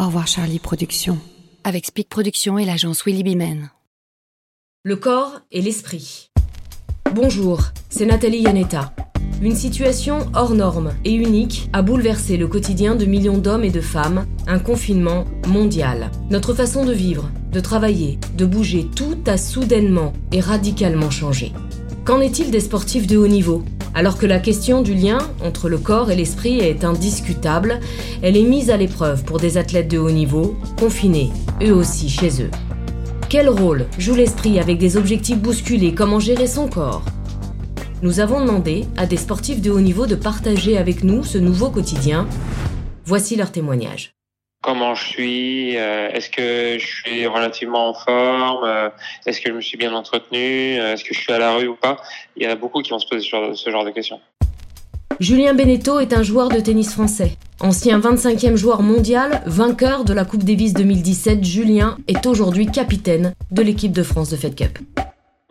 Au revoir Charlie Productions. Avec Speak Productions et l'agence Willy Bimen. Le corps et l'esprit. Bonjour, c'est Nathalie Yanetta. Une situation hors norme et unique a bouleversé le quotidien de millions d'hommes et de femmes, un confinement mondial. Notre façon de vivre, de travailler, de bouger, tout a soudainement et radicalement changé. Qu'en est-il des sportifs de haut niveau? Alors que la question du lien entre le corps et l'esprit est indiscutable, elle est mise à l'épreuve pour des athlètes de haut niveau, confinés, eux aussi chez eux. Quel rôle joue l'esprit avec des objectifs bousculés? Comment gérer son corps? Nous avons demandé à des sportifs de haut niveau de partager avec nous ce nouveau quotidien. Voici leur témoignage. Comment je suis euh, Est-ce que je suis relativement en forme euh, Est-ce que je me suis bien entretenu euh, Est-ce que je suis à la rue ou pas Il y en a beaucoup qui vont se poser ce genre de questions. Julien Beneteau est un joueur de tennis français. Ancien 25e joueur mondial, vainqueur de la Coupe Davis 2017, Julien est aujourd'hui capitaine de l'équipe de France de Fed Cup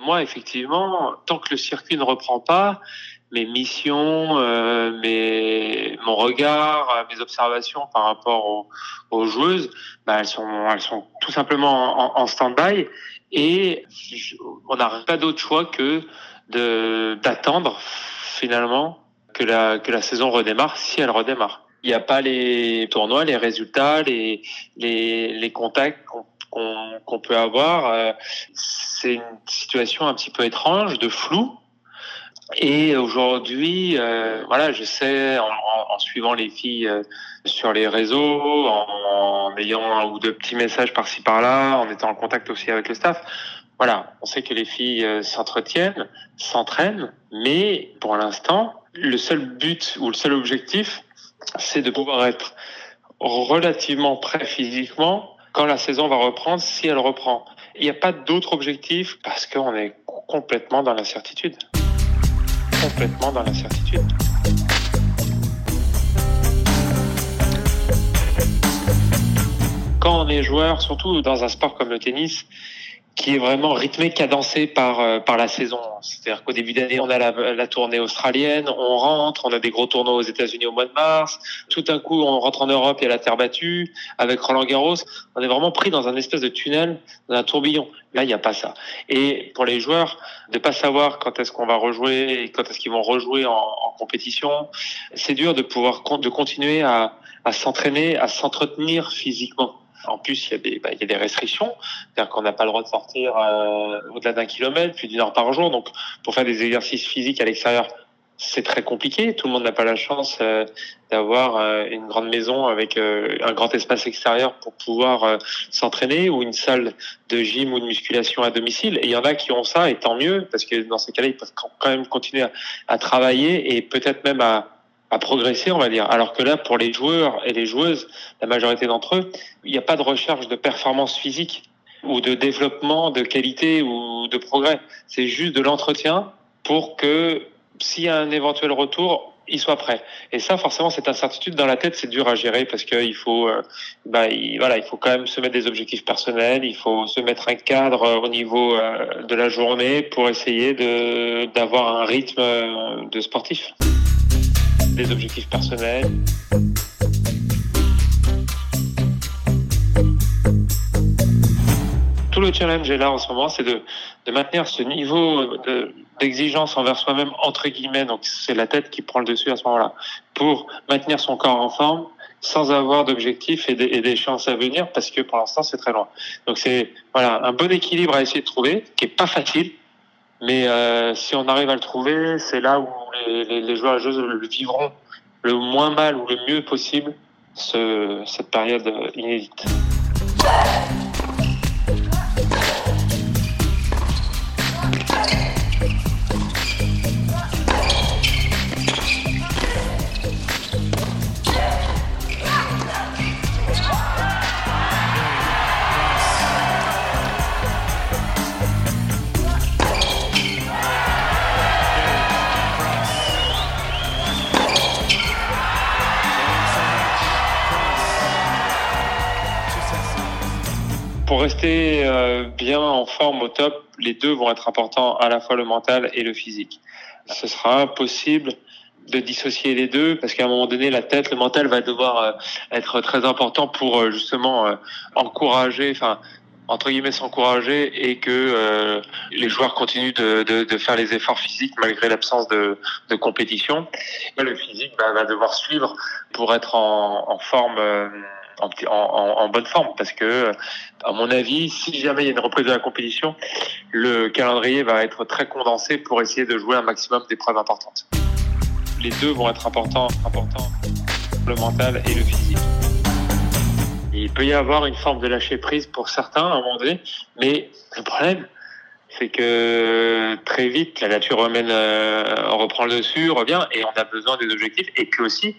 moi, effectivement, tant que le circuit ne reprend pas, mes missions, euh, mes, mon regard, euh, mes observations par rapport aux, aux joueuses, bah, elles sont, elles sont tout simplement en, stand-by et on n'a pas d'autre choix que de d'attendre finalement que la que la saison redémarre si elle redémarre. Il n'y a pas les tournois, les résultats, les les, les contacts qu'on peut avoir. Euh, c'est une situation un petit peu étrange, de flou. Et aujourd'hui, euh, voilà, je sais, en, en, suivant les filles euh, sur les réseaux, en, en, ayant un ou deux petits messages par-ci par-là, en étant en contact aussi avec le staff, voilà, on sait que les filles s'entretiennent, s'entraînent, mais pour l'instant, le seul but ou le seul objectif, c'est de pouvoir être relativement prêt physiquement quand la saison va reprendre, si elle reprend. Il n'y a pas d'autre objectif parce qu'on est complètement dans l'incertitude. Complètement dans l'incertitude. Quand on est joueur, surtout dans un sport comme le tennis, qui est vraiment rythmé, cadencé par euh, par la saison. C'est-à-dire qu'au début d'année, on a la, la, tournée australienne, on rentre, on a des gros tournois aux États-Unis au mois de mars. Tout d'un coup, on rentre en Europe, il y a la terre battue avec Roland Garros. On est vraiment pris dans un espèce de tunnel, dans un tourbillon. Là, il n'y a pas ça. Et pour les joueurs, de pas savoir quand est-ce qu'on va rejouer et quand est-ce qu'ils vont rejouer en, en compétition, c'est dur de pouvoir de continuer à, à s'entraîner, à s'entretenir physiquement. En plus, il y a des, bah, il y a des restrictions, c'est-à-dire qu'on n'a pas le droit de sortir euh, au-delà d'un kilomètre, plus d'une heure par jour. Donc, pour faire des exercices physiques à l'extérieur, c'est très compliqué. Tout le monde n'a pas la chance euh, d'avoir euh, une grande maison avec euh, un grand espace extérieur pour pouvoir euh, s'entraîner ou une salle de gym ou de musculation à domicile. Et il y en a qui ont ça, et tant mieux, parce que dans ces cas-là, ils peuvent quand même continuer à, à travailler et peut-être même à à progresser, on va dire. Alors que là, pour les joueurs et les joueuses, la majorité d'entre eux, il n'y a pas de recherche de performance physique ou de développement de qualité ou de progrès. C'est juste de l'entretien pour que s'il y a un éventuel retour, il soit prêt. Et ça, forcément, cette incertitude dans la tête, c'est dur à gérer parce qu'il faut, euh, bah, il, voilà, il faut quand même se mettre des objectifs personnels, il faut se mettre un cadre euh, au niveau euh, de la journée pour essayer de d'avoir un rythme de sportif des objectifs personnels. Tout le challenge est là en ce moment, c'est de, maintenir ce niveau d'exigence de, envers soi-même, entre guillemets, donc c'est la tête qui prend le dessus à ce moment-là, pour maintenir son corps en forme sans avoir d'objectifs et d'échéances à venir, parce que pour l'instant c'est très loin. Donc c'est voilà un bon équilibre à essayer de trouver, qui est pas facile, mais euh, si on arrive à le trouver, c'est là où les, joueurs et joueuses le vivront le moins mal ou le mieux possible ce, cette période inédite. Pour rester euh, bien en forme au top, les deux vont être importants, à la fois le mental et le physique. Ce sera impossible de dissocier les deux parce qu'à un moment donné, la tête, le mental va devoir euh, être très important pour euh, justement encourager, enfin entre guillemets s'encourager et que les joueurs continuent de, faire les efforts physiques malgré l'absence de, compétition. le physique bah, va devoir suivre pour être en forme. En, bonne forme parce que, à mon avis, si jamais il y a une reprise de la compétition, le calendrier va être très condensé pour essayer de jouer un maximum d'épreuves importantes les deux vont être importants, importants, le mental et le physique. Il peut y avoir une forme de lâcher prise pour certains à un moment donné, mais le problème, c'est que très vite la nature humaine euh, reprend le dessus, revient, et on a besoin des objectifs, et puis aussi,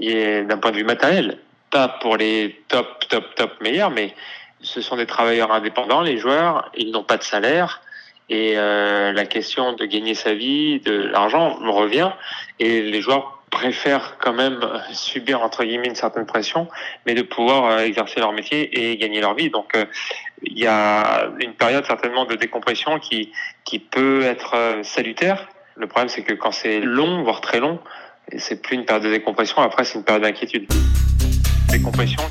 d'un point de vue matériel, pas pour les top, top, top meilleurs, mais ce sont des travailleurs indépendants, les joueurs, ils n'ont pas de salaire, et euh, la question de gagner sa vie, de l'argent, revient. Et les joueurs préfèrent quand même subir entre guillemets une certaine pression, mais de pouvoir euh, exercer leur métier et gagner leur vie. Donc euh, il y a une période certainement de décompression qui qui peut être salutaire. Le problème c'est que quand c'est long, voire très long, c'est plus une période de décompression. Après c'est une période d'inquiétude. Décompression,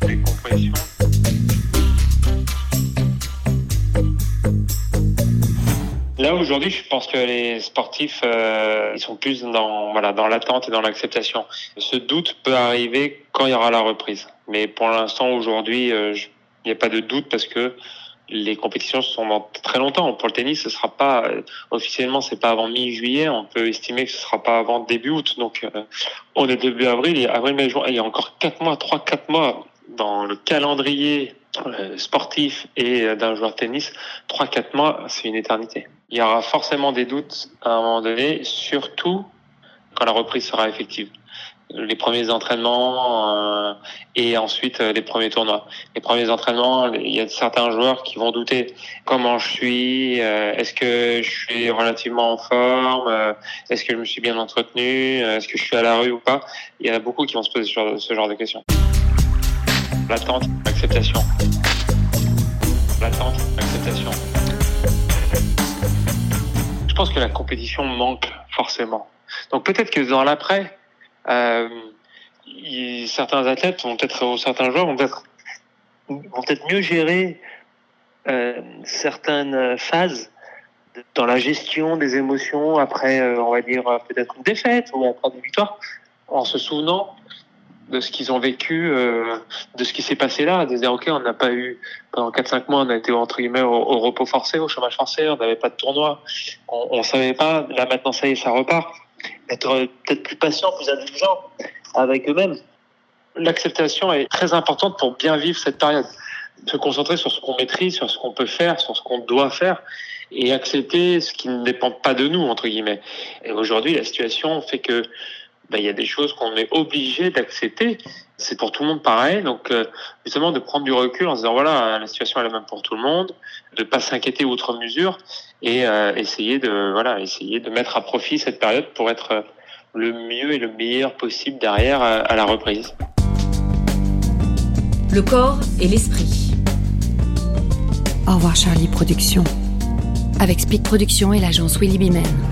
décompression. Là aujourd'hui, je pense que les sportifs, euh, ils sont plus dans voilà dans l'attente et dans l'acceptation. Ce doute peut arriver quand il y aura la reprise, mais pour l'instant aujourd'hui, euh, il n'y a pas de doute parce que les compétitions sont dans très longtemps. Pour le tennis, ce sera pas euh, officiellement, c'est pas avant mi-juillet. On peut estimer que ce sera pas avant début août. Donc, euh, on est début avril, et avril, mai, juin. Il y a encore quatre mois, trois, quatre mois dans le calendrier euh, sportif et d'un joueur de tennis, 3-4 mois, c'est une éternité. Il y aura forcément des doutes à un moment donné, surtout quand la reprise sera effective. Les premiers entraînements euh, et ensuite les premiers tournois. Les premiers entraînements, il y a certains joueurs qui vont douter comment je suis, est-ce que je suis relativement en forme, est-ce que je me suis bien entretenu, est-ce que je suis à la rue ou pas. Il y en a beaucoup qui vont se poser ce genre de questions. L'attente, l'acceptation. L'attente, l'acceptation. Je pense que la compétition manque forcément. Donc peut-être que dans l'après, euh, certains athlètes vont peut-être, ou certains joueurs vont peut-être mieux gérer euh, certaines phases dans la gestion des émotions après, euh, on va dire peut-être une défaite ou après une victoire, en se souvenant de ce qu'ils ont vécu, de ce qui s'est passé là, de dire ok, on n'a pas eu pendant 4-5 mois, on a été entre guillemets au, repos forcé, au chômage forcé, on n'avait pas de tournoi, on, on savait pas. Là maintenant, ça y est, ça repart. Être peut-être plus patient, plus indulgent avec eux-mêmes. L'acceptation est très importante pour bien vivre cette période. Se concentrer sur ce qu'on maîtrise, sur ce qu'on peut faire, sur ce qu'on doit faire et accepter ce qui ne dépend pas de nous entre guillemets. Et aujourd'hui, la situation fait que ben, il y a des choses qu'on est obligé d'accepter. C'est pour tout le monde pareil. Donc, euh, justement, de prendre du recul en se disant, voilà, la situation est la même pour tout le monde, de pas s'inquiéter outre mesure et euh, essayer de, voilà, essayer de mettre à profit cette période pour être euh, le mieux et le meilleur possible derrière à la reprise. Le corps et l'esprit. Au revoir Charlie Productions. Avec Speed Productions et l'agence Willy Bimen.